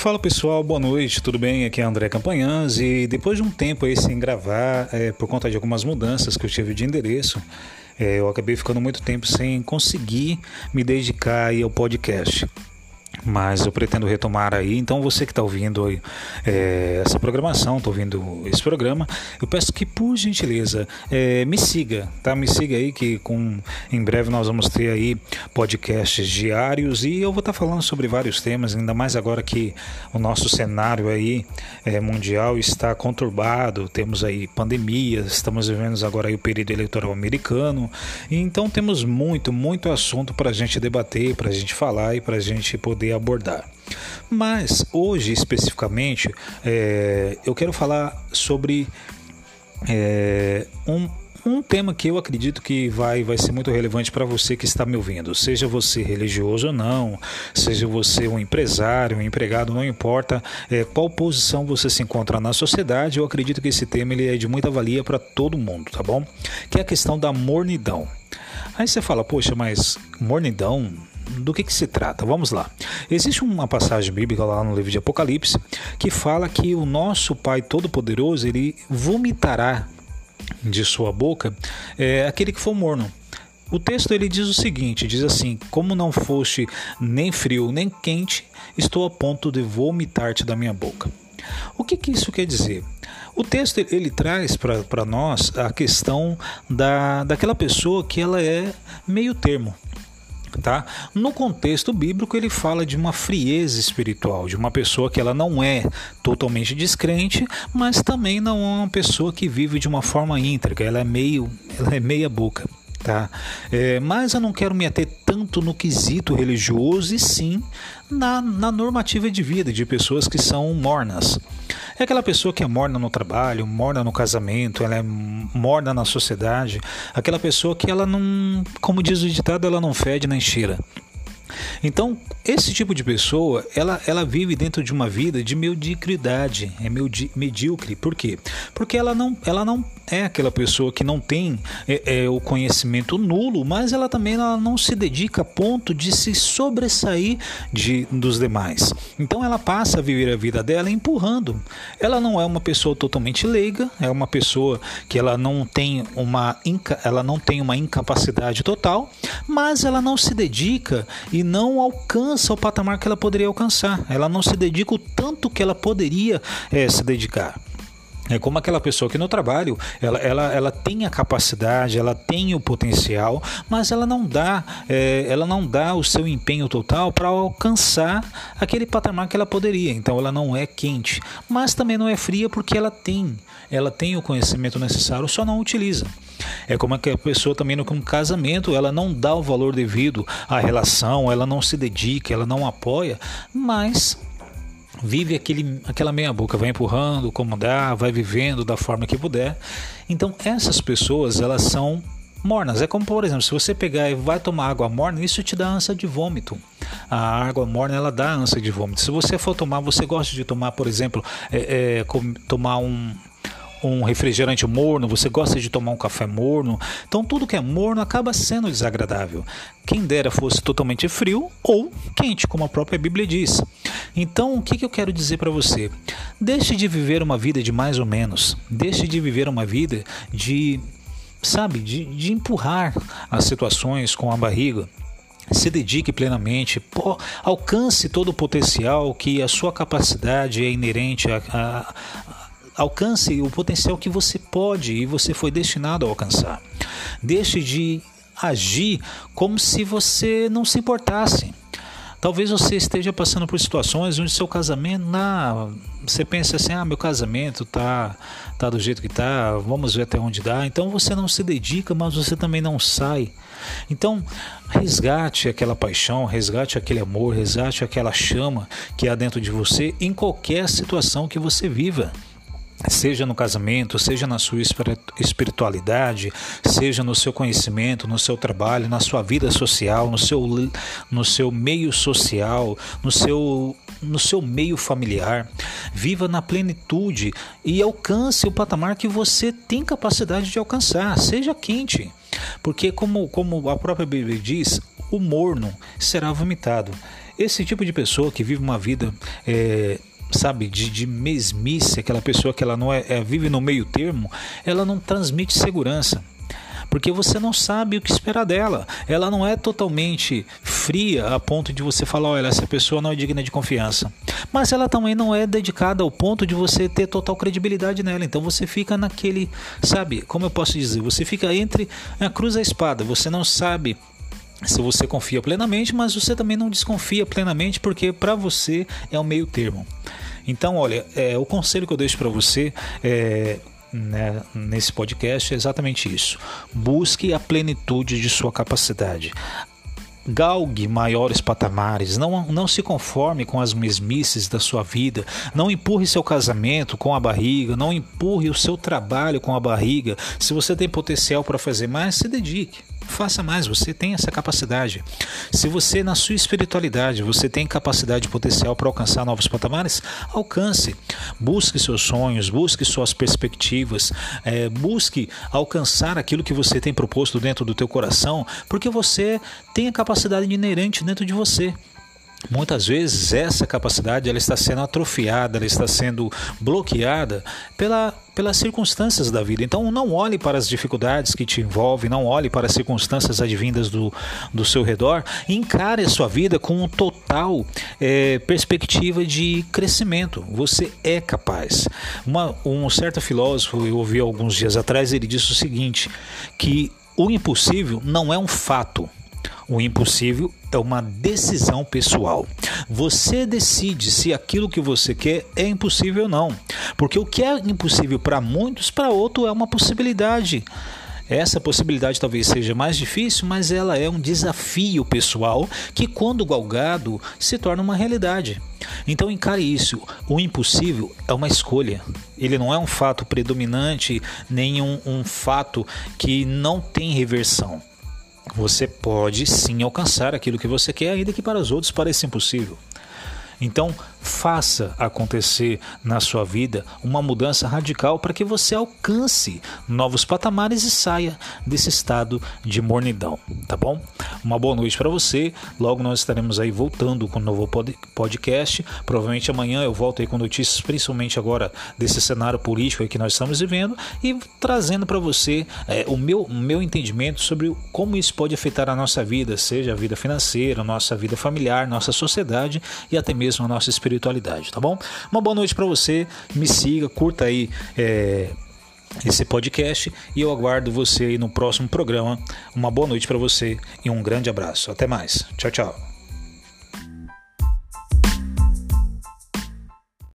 Fala pessoal, boa noite, tudo bem? Aqui é André Campanhãs e depois de um tempo aí sem gravar, é, por conta de algumas mudanças que eu tive de endereço, é, eu acabei ficando muito tempo sem conseguir me dedicar aí ao podcast mas eu pretendo retomar aí. Então você que está ouvindo é, essa programação, está ouvindo esse programa, eu peço que por gentileza é, me siga, tá? Me siga aí que com em breve nós vamos ter aí podcasts diários e eu vou estar tá falando sobre vários temas, ainda mais agora que o nosso cenário aí é, mundial está conturbado, temos aí pandemia, estamos vivendo agora aí o período eleitoral americano, então temos muito, muito assunto para a gente debater, para a gente falar e para a gente poder abordar. Mas hoje especificamente é, eu quero falar sobre é, um, um tema que eu acredito que vai, vai ser muito relevante para você que está me ouvindo, seja você religioso ou não, seja você um empresário, um empregado, não importa é, qual posição você se encontra na sociedade, eu acredito que esse tema ele é de muita valia para todo mundo, tá bom? Que é a questão da mornidão. Aí você fala, poxa, mas mornidão do que, que se trata? Vamos lá. Existe uma passagem bíblica lá no livro de Apocalipse que fala que o nosso Pai Todo-Poderoso ele vomitará de sua boca é, aquele que for morno. O texto ele diz o seguinte, diz assim: Como não foste nem frio nem quente, estou a ponto de vomitar-te da minha boca. O que, que isso quer dizer? O texto ele traz para nós a questão da, daquela pessoa que ela é meio termo. Tá? No contexto bíblico, ele fala de uma frieza espiritual, de uma pessoa que ela não é totalmente descrente, mas também não é uma pessoa que vive de uma forma íntegra, ela é meio, ela é meia boca. Tá? É, mas eu não quero me ater tanto no quesito religioso e sim na, na normativa de vida de pessoas que são mornas. É aquela pessoa que é morna no trabalho, morna no casamento, ela é morna na sociedade, aquela pessoa que ela não, como diz o ditado, ela não fede nem cheira. Então, esse tipo de pessoa, ela, ela vive dentro de uma vida de mediocridade, é medíocre. Por quê? Porque ela não, ela não é aquela pessoa que não tem é, é, o conhecimento nulo, mas ela também ela não se dedica a ponto de se sobressair de, dos demais. Então ela passa a viver a vida dela empurrando. Ela não é uma pessoa totalmente leiga, é uma pessoa que ela não tem uma, ela não tem uma incapacidade total, mas ela não se dedica e não alcança o patamar que ela poderia alcançar. Ela não se dedica o tanto que ela poderia é, se dedicar. É como aquela pessoa que no trabalho ela, ela, ela tem a capacidade, ela tem o potencial, mas ela não dá, é, ela não dá o seu empenho total para alcançar aquele patamar que ela poderia. Então ela não é quente, mas também não é fria porque ela tem, ela tem o conhecimento necessário, só não utiliza. É como aquela pessoa também no casamento, ela não dá o valor devido à relação, ela não se dedica, ela não apoia, mas vive aquele, aquela meia boca, vai empurrando como dá, vai vivendo da forma que puder. Então essas pessoas elas são mornas. É como por exemplo, se você pegar e vai tomar água morna, isso te dá ânsia de vômito. A água morna ela dá ânsia de vômito. Se você for tomar, você gosta de tomar, por exemplo, é, é, tomar um um refrigerante morno, você gosta de tomar um café morno. Então tudo que é morno acaba sendo desagradável. Quem dera fosse totalmente frio ou quente, como a própria Bíblia diz. Então o que, que eu quero dizer para você? Deixe de viver uma vida de mais ou menos. Deixe de viver uma vida de, sabe, de, de empurrar as situações com a barriga se dedique plenamente, pô, alcance todo o potencial que a sua capacidade é inerente a, a, Alcance o potencial que você pode e você foi destinado a alcançar. Deixe de agir como se você não se importasse. Talvez você esteja passando por situações onde seu casamento, na, você pensa assim, ah, meu casamento tá, tá do jeito que tá, vamos ver até onde dá. Então você não se dedica, mas você também não sai. Então resgate aquela paixão, resgate aquele amor, resgate aquela chama que há dentro de você em qualquer situação que você viva seja no casamento, seja na sua espiritualidade, seja no seu conhecimento, no seu trabalho, na sua vida social, no seu, no seu meio social, no seu, no seu meio familiar. Viva na plenitude e alcance o patamar que você tem capacidade de alcançar. Seja quente, porque, como, como a própria Bíblia diz, o morno será vomitado. esse tipo de pessoa que vive uma vida é, sabe, de, de mesmice, aquela pessoa que ela não é, é, vive no meio termo, ela não transmite segurança porque você não sabe o que esperar dela. Ela não é totalmente fria a ponto de você falar, olha, essa pessoa não é digna de confiança. Mas ela também não é dedicada ao ponto de você ter total credibilidade nela. Então você fica naquele, sabe, como eu posso dizer, você fica entre a cruz e a espada. Você não sabe se você confia plenamente, mas você também não desconfia plenamente, porque para você é o meio termo. Então, olha, é, o conselho que eu deixo para você é né, nesse podcast é exatamente isso. Busque a plenitude de sua capacidade. Galgue maiores patamares, não, não se conforme com as mesmices da sua vida, não empurre seu casamento com a barriga, não empurre o seu trabalho com a barriga. Se você tem potencial para fazer mais, se dedique faça mais, você tem essa capacidade. Se você, na sua espiritualidade, você tem capacidade potencial para alcançar novos patamares, alcance. Busque seus sonhos, busque suas perspectivas, é, busque alcançar aquilo que você tem proposto dentro do teu coração, porque você tem a capacidade inerente dentro de você. Muitas vezes essa capacidade ela está sendo atrofiada, ela está sendo bloqueada pela, pelas circunstâncias da vida. Então não olhe para as dificuldades que te envolvem, não olhe para as circunstâncias advindas do, do seu redor, encare a sua vida com um total é, perspectiva de crescimento. Você é capaz. Uma, um certo filósofo, eu ouvi alguns dias atrás, ele disse o seguinte, que o impossível não é um fato, o impossível é uma decisão pessoal. Você decide se aquilo que você quer é impossível ou não. Porque o que é impossível para muitos, para outros é uma possibilidade. Essa possibilidade talvez seja mais difícil, mas ela é um desafio pessoal que, quando galgado, se torna uma realidade. Então encare isso. O impossível é uma escolha. Ele não é um fato predominante, nem um, um fato que não tem reversão você pode sim alcançar aquilo que você quer, ainda que para os outros pareça impossível. Então, faça acontecer na sua vida uma mudança radical para que você alcance novos patamares e saia desse estado de mornidão, tá bom? Uma boa noite para você. Logo nós estaremos aí voltando com um novo podcast. Provavelmente amanhã eu volto aí com notícias, principalmente agora desse cenário político que nós estamos vivendo e trazendo para você é, o meu, meu entendimento sobre como isso pode afetar a nossa vida, seja a vida financeira, nossa vida familiar, nossa sociedade e até mesmo a nossa espiritualidade, tá bom? Uma boa noite para você, me siga, curta aí é, esse podcast e eu aguardo você aí no próximo programa. Uma boa noite para você e um grande abraço. Até mais. Tchau, tchau.